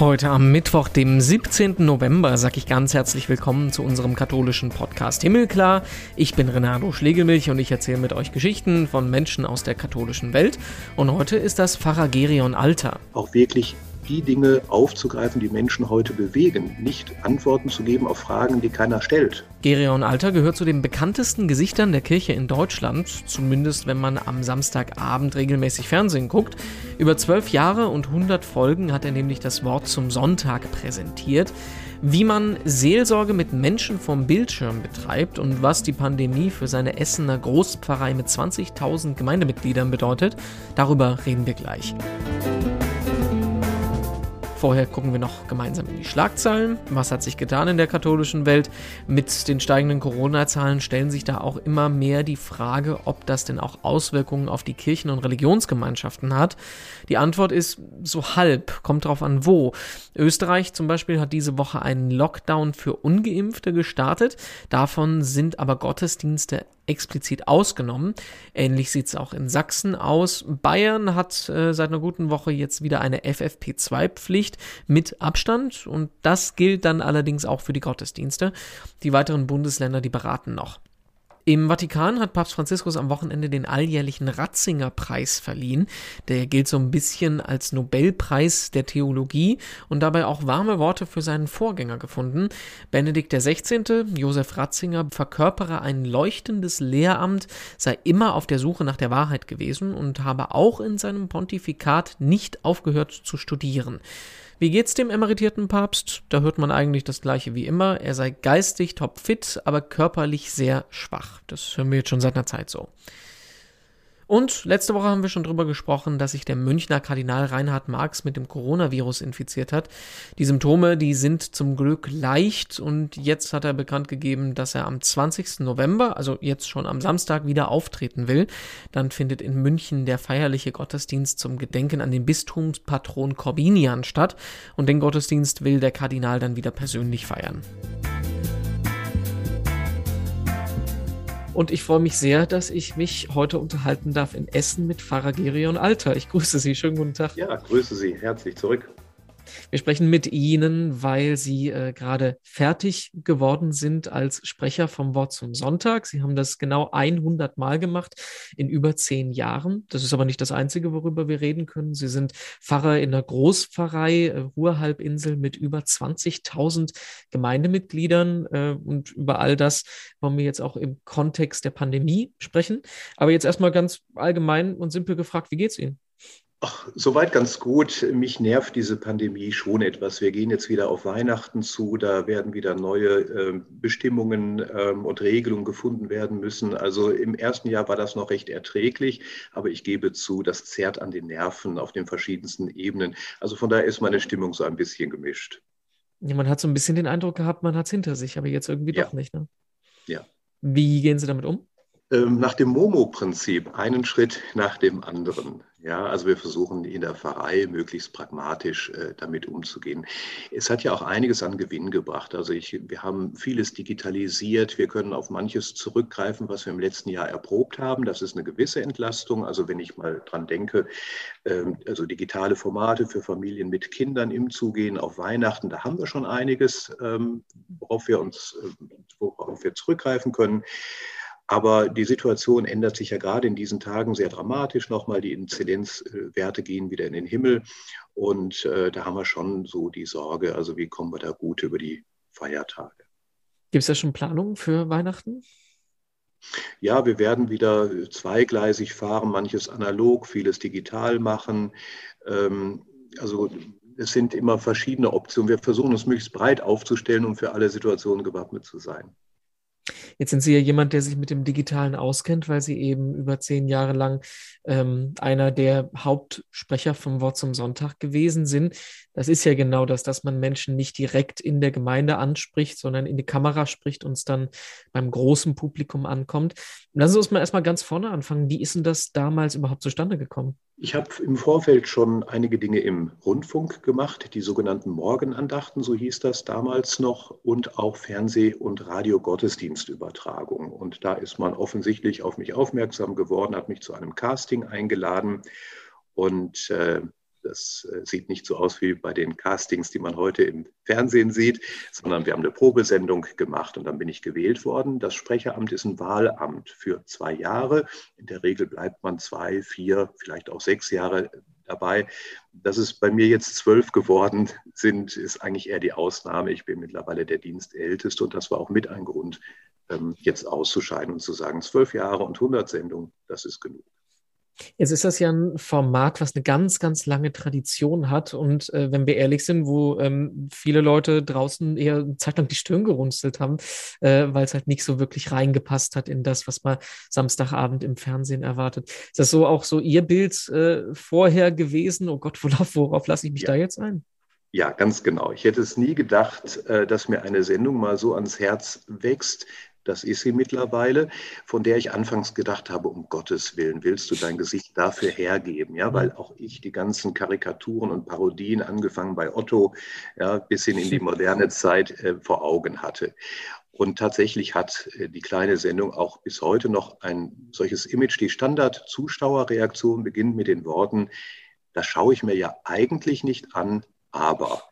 Heute am Mittwoch, dem 17. November, sage ich ganz herzlich willkommen zu unserem katholischen Podcast Himmelklar. Ich bin Renato Schlegelmilch und ich erzähle mit euch Geschichten von Menschen aus der katholischen Welt. Und heute ist das Pfarrer Gerion Alter. Auch wirklich die Dinge aufzugreifen, die Menschen heute bewegen, nicht Antworten zu geben auf Fragen, die keiner stellt. Gerion Alter gehört zu den bekanntesten Gesichtern der Kirche in Deutschland, zumindest wenn man am Samstagabend regelmäßig Fernsehen guckt. Über zwölf Jahre und 100 Folgen hat er nämlich das Wort zum Sonntag präsentiert. Wie man Seelsorge mit Menschen vom Bildschirm betreibt und was die Pandemie für seine Essener Großpfarrei mit 20.000 Gemeindemitgliedern bedeutet, darüber reden wir gleich. Vorher gucken wir noch gemeinsam in die Schlagzeilen. Was hat sich getan in der katholischen Welt? Mit den steigenden Corona-Zahlen stellen sich da auch immer mehr die Frage, ob das denn auch Auswirkungen auf die Kirchen- und Religionsgemeinschaften hat. Die Antwort ist so halb, kommt drauf an wo. Österreich zum Beispiel hat diese Woche einen Lockdown für Ungeimpfte gestartet. Davon sind aber Gottesdienste explizit ausgenommen. Ähnlich sieht es auch in Sachsen aus. Bayern hat äh, seit einer guten Woche jetzt wieder eine FFP2-Pflicht mit Abstand und das gilt dann allerdings auch für die Gottesdienste. Die weiteren Bundesländer, die beraten noch. Im Vatikan hat Papst Franziskus am Wochenende den alljährlichen Ratzinger-Preis verliehen. Der gilt so ein bisschen als Nobelpreis der Theologie und dabei auch warme Worte für seinen Vorgänger gefunden. Benedikt XVI., Josef Ratzinger, verkörpere ein leuchtendes Lehramt, sei immer auf der Suche nach der Wahrheit gewesen und habe auch in seinem Pontifikat nicht aufgehört zu studieren. Wie geht's dem emeritierten Papst? Da hört man eigentlich das gleiche wie immer. Er sei geistig topfit, aber körperlich sehr schwach. Das hören wir jetzt schon seit einer Zeit so. Und letzte Woche haben wir schon drüber gesprochen, dass sich der Münchner Kardinal Reinhard Marx mit dem Coronavirus infiziert hat. Die Symptome, die sind zum Glück leicht und jetzt hat er bekannt gegeben, dass er am 20. November, also jetzt schon am Samstag, wieder auftreten will. Dann findet in München der feierliche Gottesdienst zum Gedenken an den Bistumspatron Corbinian statt und den Gottesdienst will der Kardinal dann wieder persönlich feiern. Und ich freue mich sehr, dass ich mich heute unterhalten darf in Essen mit Pfarrer Gerion Alter. Ich grüße Sie. Schönen guten Tag. Ja, grüße Sie. Herzlich zurück. Wir sprechen mit Ihnen, weil Sie äh, gerade fertig geworden sind als Sprecher vom Wort zum Sonntag. Sie haben das genau 100 Mal gemacht in über zehn Jahren. Das ist aber nicht das Einzige, worüber wir reden können. Sie sind Pfarrer in der Großpfarrei äh, Ruhrhalbinsel mit über 20.000 Gemeindemitgliedern. Äh, und über all das wollen wir jetzt auch im Kontext der Pandemie sprechen. Aber jetzt erstmal ganz allgemein und simpel gefragt, wie geht es Ihnen? Ach, soweit ganz gut. Mich nervt diese Pandemie schon etwas. Wir gehen jetzt wieder auf Weihnachten zu. Da werden wieder neue äh, Bestimmungen ähm, und Regelungen gefunden werden müssen. Also im ersten Jahr war das noch recht erträglich, aber ich gebe zu, das zerrt an den Nerven auf den verschiedensten Ebenen. Also von daher ist meine Stimmung so ein bisschen gemischt. Ja, man hat so ein bisschen den Eindruck gehabt, man hat es hinter sich, aber jetzt irgendwie ja. doch nicht. Ne? Ja. Wie gehen Sie damit um? Ähm, nach dem Momo-Prinzip, einen Schritt nach dem anderen. Ja, also wir versuchen in der Pfarrei möglichst pragmatisch äh, damit umzugehen. Es hat ja auch einiges an Gewinn gebracht. Also ich, wir haben vieles digitalisiert. Wir können auf manches zurückgreifen, was wir im letzten Jahr erprobt haben. Das ist eine gewisse Entlastung. Also wenn ich mal dran denke, ähm, also digitale Formate für Familien mit Kindern im Zugehen auf Weihnachten, da haben wir schon einiges, ähm, worauf wir uns, äh, worauf wir zurückgreifen können. Aber die Situation ändert sich ja gerade in diesen Tagen sehr dramatisch nochmal. Die Inzidenzwerte gehen wieder in den Himmel. Und äh, da haben wir schon so die Sorge, also wie kommen wir da gut über die Feiertage. Gibt es da schon Planungen für Weihnachten? Ja, wir werden wieder zweigleisig fahren, manches analog, vieles digital machen. Ähm, also es sind immer verschiedene Optionen. Wir versuchen uns möglichst breit aufzustellen, um für alle Situationen gewappnet zu sein. Jetzt sind Sie ja jemand, der sich mit dem Digitalen auskennt, weil Sie eben über zehn Jahre lang ähm, einer der Hauptsprecher vom Wort zum Sonntag gewesen sind. Das ist ja genau das, dass man Menschen nicht direkt in der Gemeinde anspricht, sondern in die Kamera spricht und es dann beim großen Publikum ankommt. Lassen Sie uns mal erstmal ganz vorne anfangen. Wie ist denn das damals überhaupt zustande gekommen? Ich habe im Vorfeld schon einige Dinge im Rundfunk gemacht, die sogenannten Morgenandachten, so hieß das damals noch, und auch Fernseh- und Radio-Gottesdienstübertragung. Und da ist man offensichtlich auf mich aufmerksam geworden, hat mich zu einem Casting eingeladen. Und äh, Das äh, sieht nicht so aus wie bei den Castings, die man heute im Fernsehen sieht, sondern wir haben eine Probesendung gemacht und dann bin ich gewählt worden. Das Sprecheramt ist ein Wahlamt für zwei Jahre. In der Regel bleibt man zwei, vier, vielleicht auch sechs Jahre dabei. Dass es bei mir jetzt zwölf geworden sind, ist eigentlich eher die Ausnahme. Ich bin mittlerweile der Dienstälteste und das war auch mit ein Grund, ähm, jetzt auszuscheiden und zu sagen, zwölf Jahre und 100 Sendungen, das ist genug. Jetzt ist das ja ein Format, was eine ganz, ganz lange Tradition hat und äh, wenn wir ehrlich sind, wo ähm, viele Leute draußen eher eine Zeit lang die Stirn gerunzelt haben, äh, weil es halt nicht so wirklich reingepasst hat in das, was man Samstagabend im Fernsehen erwartet. Ist das so auch so Ihr Bild äh, vorher gewesen? Oh Gott, worauf, worauf lasse ich mich ja. da jetzt ein? Ja, ganz genau. Ich hätte es nie gedacht, äh, dass mir eine Sendung mal so ans Herz wächst, das ist sie mittlerweile, von der ich anfangs gedacht habe, um Gottes Willen, willst du dein Gesicht dafür hergeben? Ja, weil auch ich die ganzen Karikaturen und Parodien, angefangen bei Otto, ja, bis hin in die moderne Zeit äh, vor Augen hatte. Und tatsächlich hat äh, die kleine Sendung auch bis heute noch ein solches Image. Die Standard-Zuschauerreaktion beginnt mit den Worten, das schaue ich mir ja eigentlich nicht an, aber.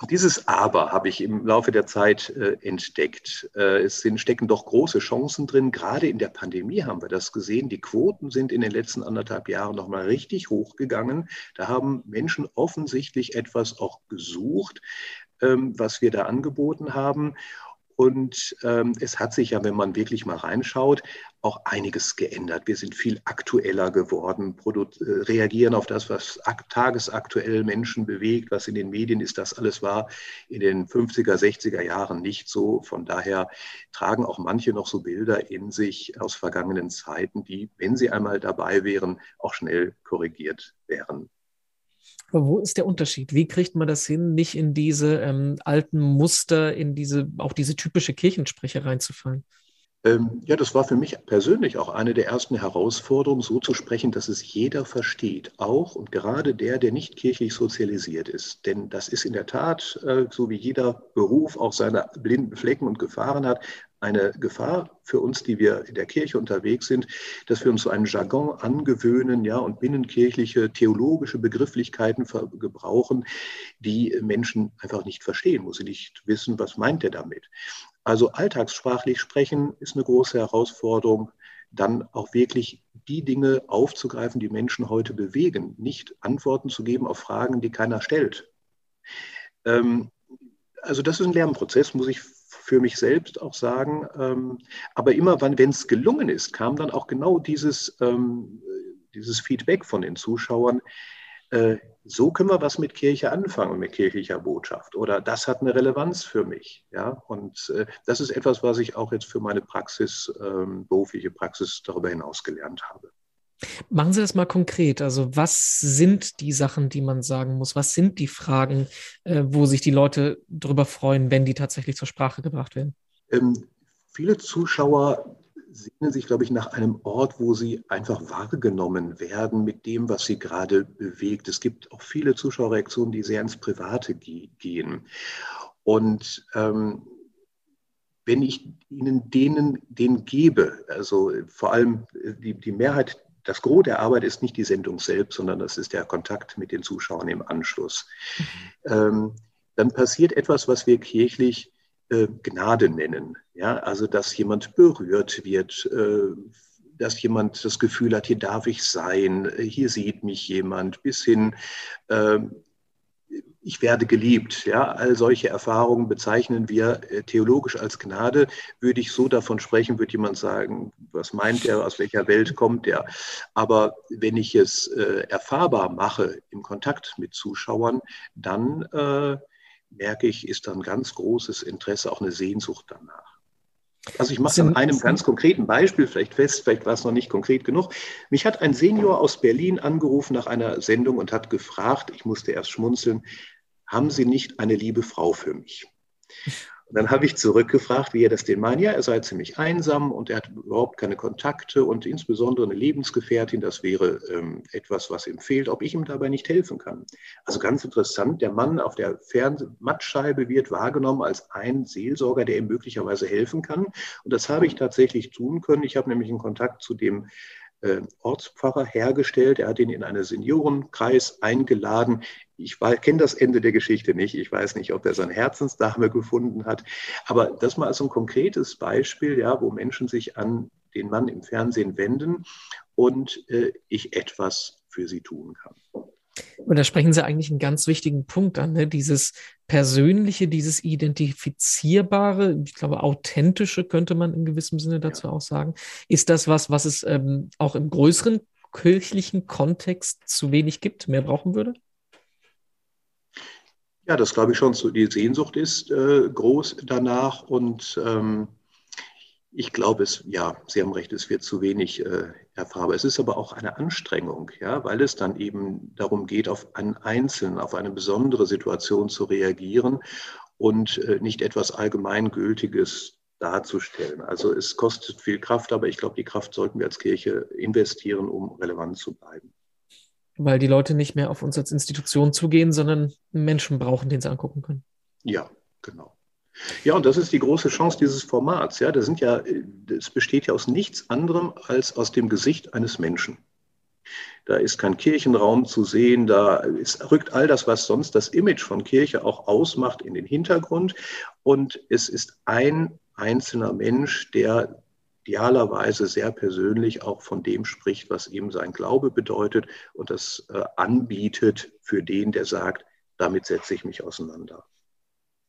Und dieses Aber habe ich im Laufe der Zeit äh, entdeckt. Äh, es sind, stecken doch große Chancen drin. Gerade in der Pandemie haben wir das gesehen. Die Quoten sind in den letzten anderthalb Jahren nochmal richtig hochgegangen. Da haben Menschen offensichtlich etwas auch gesucht, ähm, was wir da angeboten haben. Und ähm, es hat sich ja, wenn man wirklich mal reinschaut, auch einiges geändert. Wir sind viel aktueller geworden, äh, reagieren auf das, was tagesaktuell Menschen bewegt, was in den Medien ist. Das alles war in den 50er, 60er Jahren nicht so. Von daher tragen auch manche noch so Bilder in sich aus vergangenen Zeiten, die, wenn sie einmal dabei wären, auch schnell korrigiert wären. Aber wo ist der Unterschied? Wie kriegt man das hin, nicht in diese ähm, alten Muster, in diese, auch diese typische Kirchenspreche reinzufallen? Ähm, ja, das war für mich persönlich auch eine der ersten Herausforderungen, so zu sprechen, dass es jeder versteht, auch und gerade der, der nicht kirchlich sozialisiert ist. Denn das ist in der Tat, äh, so wie jeder Beruf auch seine blinden Flecken und Gefahren hat, eine Gefahr für uns, die wir in der Kirche unterwegs sind, dass wir uns so einen Jargon angewöhnen, ja, und binnenkirchliche theologische Begrifflichkeiten gebrauchen, die Menschen einfach nicht verstehen, wo sie nicht wissen, was meint er damit. Also alltagssprachlich sprechen ist eine große Herausforderung, dann auch wirklich die Dinge aufzugreifen, die Menschen heute bewegen, nicht Antworten zu geben auf Fragen, die keiner stellt. Ähm, also das ist ein Lernprozess, muss ich für mich selbst auch sagen. Ähm, aber immer, wenn es gelungen ist, kam dann auch genau dieses, ähm, dieses Feedback von den Zuschauern. Äh, so können wir was mit Kirche anfangen, mit kirchlicher Botschaft. Oder das hat eine Relevanz für mich. Ja? Und äh, das ist etwas, was ich auch jetzt für meine Praxis, ähm, berufliche Praxis darüber hinaus gelernt habe. Machen Sie das mal konkret. Also was sind die Sachen, die man sagen muss? Was sind die Fragen, äh, wo sich die Leute darüber freuen, wenn die tatsächlich zur Sprache gebracht werden? Ähm, viele Zuschauer sehnen sich, glaube ich, nach einem Ort, wo sie einfach wahrgenommen werden mit dem, was sie gerade bewegt. Es gibt auch viele Zuschauerreaktionen, die sehr ins Private gehen. Und ähm, wenn ich ihnen denen den gebe, also vor allem die, die Mehrheit, das Gros der Arbeit ist nicht die Sendung selbst, sondern das ist der Kontakt mit den Zuschauern im Anschluss. Mhm. Ähm, dann passiert etwas, was wir kirchlich äh, Gnade nennen. Ja, also dass jemand berührt wird, äh, dass jemand das Gefühl hat, hier darf ich sein, hier sieht mich jemand, bis hin, äh, ich werde geliebt. Ja, all solche Erfahrungen bezeichnen wir äh, theologisch als Gnade. Würde ich so davon sprechen, würde jemand sagen, was meint er, aus welcher Welt kommt er? Aber wenn ich es äh, erfahrbar mache im Kontakt mit Zuschauern, dann äh, merke ich, ist da ein ganz großes Interesse, auch eine Sehnsucht danach. Also ich mache an einem ganz konkreten Beispiel vielleicht fest, vielleicht war es noch nicht konkret genug. Mich hat ein Senior aus Berlin angerufen nach einer Sendung und hat gefragt, ich musste erst schmunzeln, haben Sie nicht eine liebe Frau für mich? Und dann habe ich zurückgefragt, wie er das denn meint. Ja, er sei ziemlich einsam und er hat überhaupt keine Kontakte und insbesondere eine Lebensgefährtin, das wäre ähm, etwas, was ihm fehlt, ob ich ihm dabei nicht helfen kann. Also ganz interessant, der Mann auf der Fernsehmattscheibe wird wahrgenommen als ein Seelsorger, der ihm möglicherweise helfen kann. Und das habe ich tatsächlich tun können. Ich habe nämlich einen Kontakt zu dem Ortspfarrer hergestellt. Er hat ihn in einen Seniorenkreis eingeladen. Ich kenne das Ende der Geschichte nicht. Ich weiß nicht, ob er seine Herzensdame gefunden hat. Aber das mal als ein konkretes Beispiel, ja, wo Menschen sich an den Mann im Fernsehen wenden und äh, ich etwas für sie tun kann. Und da sprechen Sie eigentlich einen ganz wichtigen Punkt an, ne? dieses Persönliche, dieses Identifizierbare, ich glaube, authentische könnte man in gewissem Sinne dazu ja. auch sagen. Ist das was, was es ähm, auch im größeren kirchlichen Kontext zu wenig gibt, mehr brauchen würde? Ja, das glaube ich schon. Die Sehnsucht ist äh, groß danach und ähm, ich glaube es, ja, Sie haben recht, es wird zu wenig äh, erfahrbar. Es ist aber auch eine Anstrengung, ja, weil es dann eben darum geht, auf einen Einzelnen, auf eine besondere Situation zu reagieren und äh, nicht etwas Allgemeingültiges darzustellen. Also es kostet viel Kraft, aber ich glaube, die Kraft sollten wir als Kirche investieren, um relevant zu bleiben. Weil die Leute nicht mehr auf uns als Institution zugehen, sondern Menschen brauchen, den sie angucken können. Ja, genau. Ja, und das ist die große Chance dieses Formats. Ja, das sind ja, es besteht ja aus nichts anderem als aus dem Gesicht eines Menschen. Da ist kein Kirchenraum zu sehen, da ist, rückt all das, was sonst das Image von Kirche auch ausmacht, in den Hintergrund. Und es ist ein einzelner Mensch, der idealerweise sehr persönlich auch von dem spricht, was ihm sein Glaube bedeutet und das äh, anbietet für den, der sagt, damit setze ich mich auseinander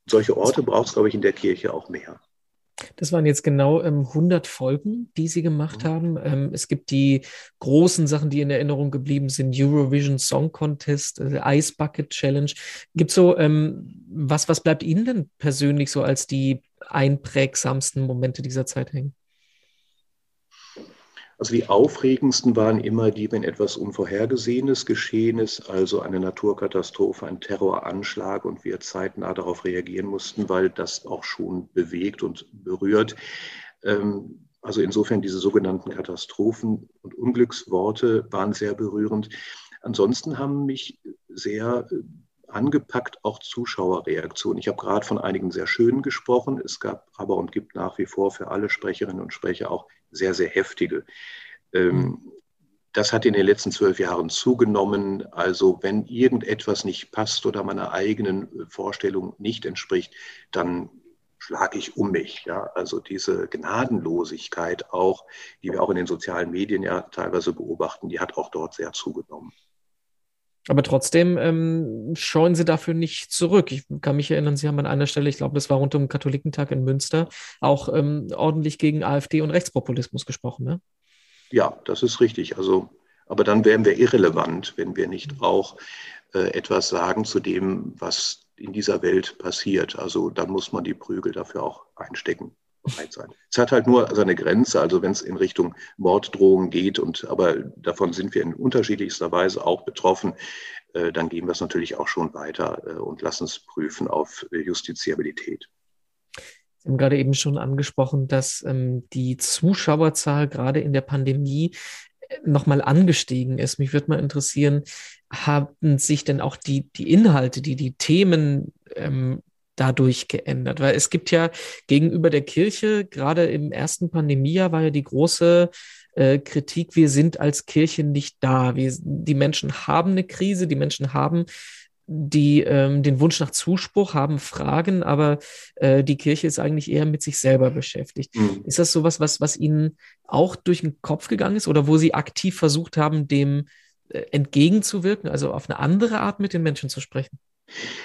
solche Orte braucht es, glaube ich, in der Kirche auch mehr. Das waren jetzt genau ähm, 100 Folgen, die Sie gemacht mhm. haben. Ähm, es gibt die großen Sachen, die in Erinnerung geblieben sind: Eurovision Song Contest, äh, Ice Bucket Challenge. Gibt so ähm, was, was bleibt Ihnen denn persönlich so als die einprägsamsten Momente dieser Zeit hängen? Also die aufregendsten waren immer die, wenn etwas Unvorhergesehenes geschehen ist, also eine Naturkatastrophe, ein Terroranschlag und wir zeitnah darauf reagieren mussten, weil das auch schon bewegt und berührt. Ähm, also insofern diese sogenannten Katastrophen und Unglücksworte waren sehr berührend. Ansonsten haben mich sehr äh, angepackt auch Zuschauerreaktionen. Ich habe gerade von einigen sehr schönen gesprochen. Es gab aber und gibt nach wie vor für alle Sprecherinnen und Sprecher auch sehr, sehr heftige. Ähm, mhm. das hat in den letzten zwölf Jahren zugenommen. Also wenn irgendetwas nicht passt oder meiner eigenen Vorstellung nicht entspricht, dann schlage ich um mich. Ja? Also diese Gnadenlosigkeit auch, die wir auch in den sozialen Medien ja teilweise beobachten, die hat auch dort sehr zugenommen. Aber trotzdem ähm, scheuen sie dafür nicht zurück. Ich kann mich erinnern, Sie haben an einer Stelle, ich glaube, das war rund um Katholikentag in Münster, auch ähm, ordentlich gegen AfD und Rechtspopulismus gesprochen. Ne? Ja, das ist richtig. Also, aber dann wären wir irrelevant, wenn wir nicht auch äh, etwas sagen zu dem, was in dieser Welt passiert. Also dann muss man die Prügel dafür auch einstecken bereit sein. Es hat halt nur seine Grenze, also wenn es in Richtung Morddrohungen geht, und aber davon sind wir in unterschiedlichster Weise auch betroffen, äh, dann gehen wir es natürlich auch schon weiter äh, und lassen es prüfen auf Justiziabilität. Sie haben gerade eben schon angesprochen, dass ähm, die Zuschauerzahl gerade in der Pandemie äh, nochmal angestiegen ist. Mich würde mal interessieren, haben sich denn auch die, die Inhalte, die, die Themen ähm, dadurch geändert? Weil es gibt ja gegenüber der Kirche, gerade im ersten Pandemiejahr war ja die große äh, Kritik, wir sind als Kirche nicht da. Wir, die Menschen haben eine Krise, die Menschen haben die ähm, den Wunsch nach Zuspruch haben Fragen, aber äh, die Kirche ist eigentlich eher mit sich selber beschäftigt. Mhm. Ist das sowas, was, was Ihnen auch durch den Kopf gegangen ist oder wo Sie aktiv versucht haben, dem äh, entgegenzuwirken, also auf eine andere Art mit den Menschen zu sprechen?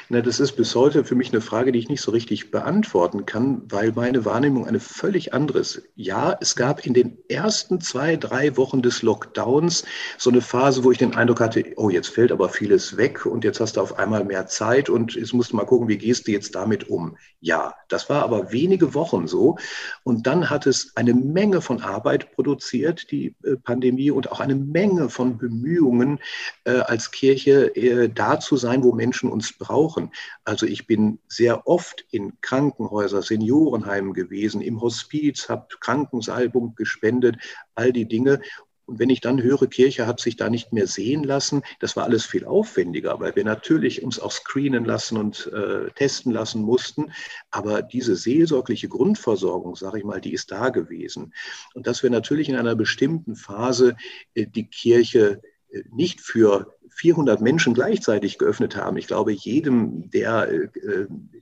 Na, das ist bis heute für mich eine Frage, die ich nicht so richtig beantworten kann, weil meine Wahrnehmung eine völlig andere ist. Ja, es gab in den ersten zwei, drei Wochen des Lockdowns so eine Phase, wo ich den Eindruck hatte, oh, jetzt fällt aber vieles weg und jetzt hast du auf einmal mehr Zeit und jetzt musst du mal gucken, wie gehst du jetzt damit um? Ja, das war aber wenige Wochen so. Und dann hat es eine Menge von Arbeit produziert, die äh, Pandemie, und auch eine Menge von Bemühungen, äh, als Kirche äh, da zu sein, wo Menschen uns brauchen. Also ich bin sehr oft in Krankenhäusern, Seniorenheimen gewesen, im Hospiz, habe Krankensalbung gespendet, all die Dinge. Und wenn ich dann höre, Kirche hat sich da nicht mehr sehen lassen, das war alles viel aufwendiger, weil wir natürlich uns auch screenen lassen und äh, testen lassen mussten. Aber diese seelsorgliche Grundversorgung, sage ich mal, die ist da gewesen. Und dass wir natürlich in einer bestimmten Phase äh, die Kirche äh, nicht für 400 Menschen gleichzeitig geöffnet haben. Ich glaube, jedem, der äh,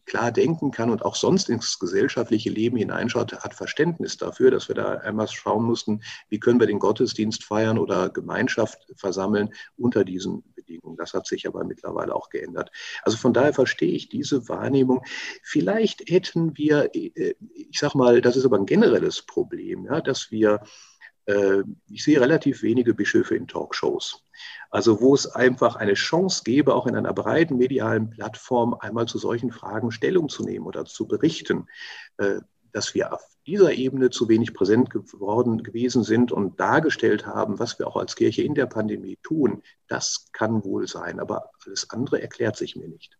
klar denken kann und auch sonst ins gesellschaftliche Leben hineinschaut, hat Verständnis dafür, dass wir da einmal schauen mussten, wie können wir den Gottesdienst feiern oder Gemeinschaft versammeln unter diesen Bedingungen. Das hat sich aber mittlerweile auch geändert. Also von daher verstehe ich diese Wahrnehmung. Vielleicht hätten wir, äh, ich sage mal, das ist aber ein generelles Problem, ja, dass wir äh, ich sehe relativ wenige Bischöfe in Talkshows. Also wo es einfach eine Chance gäbe, auch in einer breiten medialen Plattform einmal zu solchen Fragen Stellung zu nehmen oder zu berichten, äh, dass wir auf dieser Ebene zu wenig präsent geworden gewesen sind und dargestellt haben, was wir auch als Kirche in der Pandemie tun, das kann wohl sein. Aber alles andere erklärt sich mir nicht.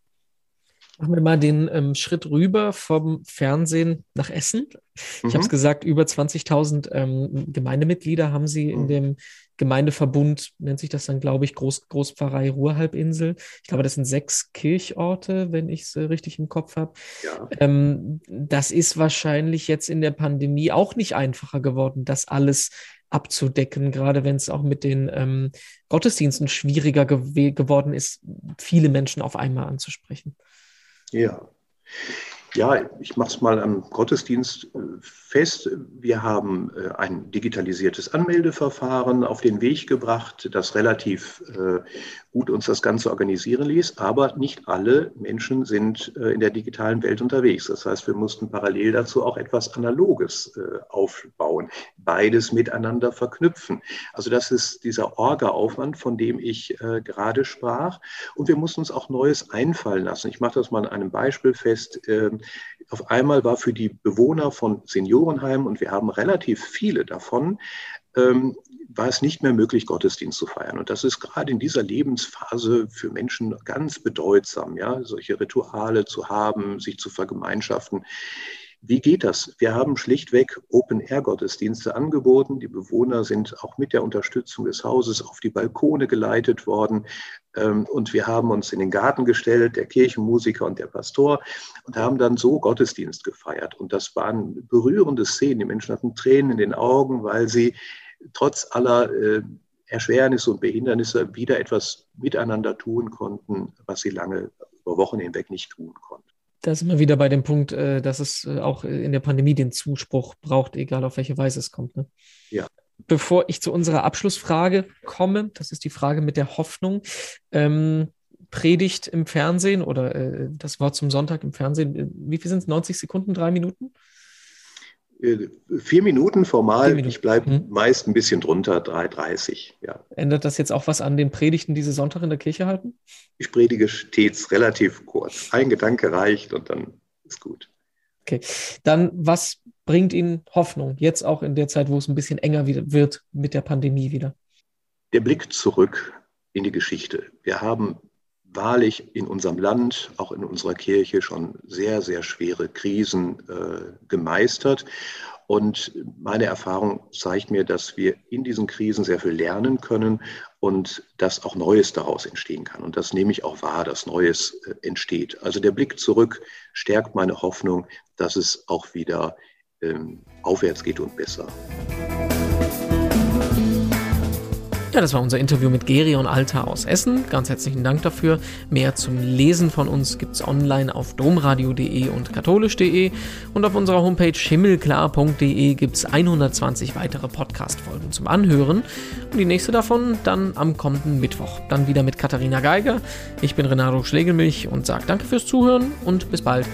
Machen wir mal den ähm, Schritt rüber vom Fernsehen nach Essen. Ich mhm. habe es gesagt, über 20.000 ähm, Gemeindemitglieder haben Sie mhm. in dem Gemeindeverbund, nennt sich das dann, glaube ich, Groß, Großpfarrei Ruhrhalbinsel. Ich glaube, das sind sechs Kirchorte, wenn ich es äh, richtig im Kopf habe. Ja. Ähm, das ist wahrscheinlich jetzt in der Pandemie auch nicht einfacher geworden, das alles abzudecken, gerade wenn es auch mit den ähm, Gottesdiensten schwieriger gew geworden ist, viele Menschen auf einmal anzusprechen. Ja. Ja, ich mache es mal am Gottesdienst äh, fest. Wir haben äh, ein digitalisiertes Anmeldeverfahren auf den Weg gebracht, das relativ äh, gut uns das Ganze organisieren ließ. Aber nicht alle Menschen sind in der digitalen Welt unterwegs. Das heißt, wir mussten parallel dazu auch etwas Analoges aufbauen, beides miteinander verknüpfen. Also das ist dieser Orga-Aufwand, von dem ich gerade sprach. Und wir mussten uns auch Neues einfallen lassen. Ich mache das mal an einem Beispiel fest. Auf einmal war für die Bewohner von Seniorenheimen, und wir haben relativ viele davon, ähm, war es nicht mehr möglich, Gottesdienst zu feiern. Und das ist gerade in dieser Lebensphase für Menschen ganz bedeutsam, ja, solche Rituale zu haben, sich zu vergemeinschaften. Wie geht das? Wir haben schlichtweg Open-Air-Gottesdienste angeboten. Die Bewohner sind auch mit der Unterstützung des Hauses auf die Balkone geleitet worden. Ähm, und wir haben uns in den Garten gestellt, der Kirchenmusiker und der Pastor, und haben dann so Gottesdienst gefeiert. Und das waren berührende Szenen. Die Menschen hatten Tränen in den Augen, weil sie trotz aller äh, Erschwernisse und Behindernisse wieder etwas miteinander tun konnten, was sie lange über Wochen hinweg nicht tun konnten da sind wir wieder bei dem Punkt, äh, dass es äh, auch in der Pandemie den Zuspruch braucht, egal auf welche Weise es kommt. Ne? Ja. Bevor ich zu unserer Abschlussfrage komme, das ist die Frage mit der Hoffnung. Ähm, Predigt im Fernsehen oder äh, das Wort zum Sonntag im Fernsehen, äh, wie viel sind es? 90 Sekunden, drei Minuten? Äh, vier Minuten formal, Vier Minuten. ich bleibe hm. meist ein bisschen drunter, 3,30. Ja. Ändert das jetzt auch was an den Predigten, die Sie Sonntag in der Kirche halten? Ich predige stets relativ kurz. Ein Gedanke reicht und dann ist gut. Okay, dann was bringt Ihnen Hoffnung, jetzt auch in der Zeit, wo es ein bisschen enger wird mit der Pandemie wieder? Der Blick zurück in die Geschichte. Wir haben wahrlich in unserem Land, auch in unserer Kirche schon sehr, sehr schwere Krisen äh, gemeistert. Und meine Erfahrung zeigt mir, dass wir in diesen Krisen sehr viel lernen können und dass auch Neues daraus entstehen kann. Und das nehme ich auch wahr, dass Neues äh, entsteht. Also der Blick zurück stärkt meine Hoffnung, dass es auch wieder ähm, aufwärts geht und besser. Ja, das war unser Interview mit Gerion Alter aus Essen. Ganz herzlichen Dank dafür. Mehr zum Lesen von uns gibt es online auf domradio.de und katholisch.de und auf unserer Homepage himmelklar.de gibt es 120 weitere Podcast-Folgen zum Anhören. Und die nächste davon dann am kommenden Mittwoch. Dann wieder mit Katharina Geiger. Ich bin Renato Schlegelmilch und sage danke fürs Zuhören und bis bald.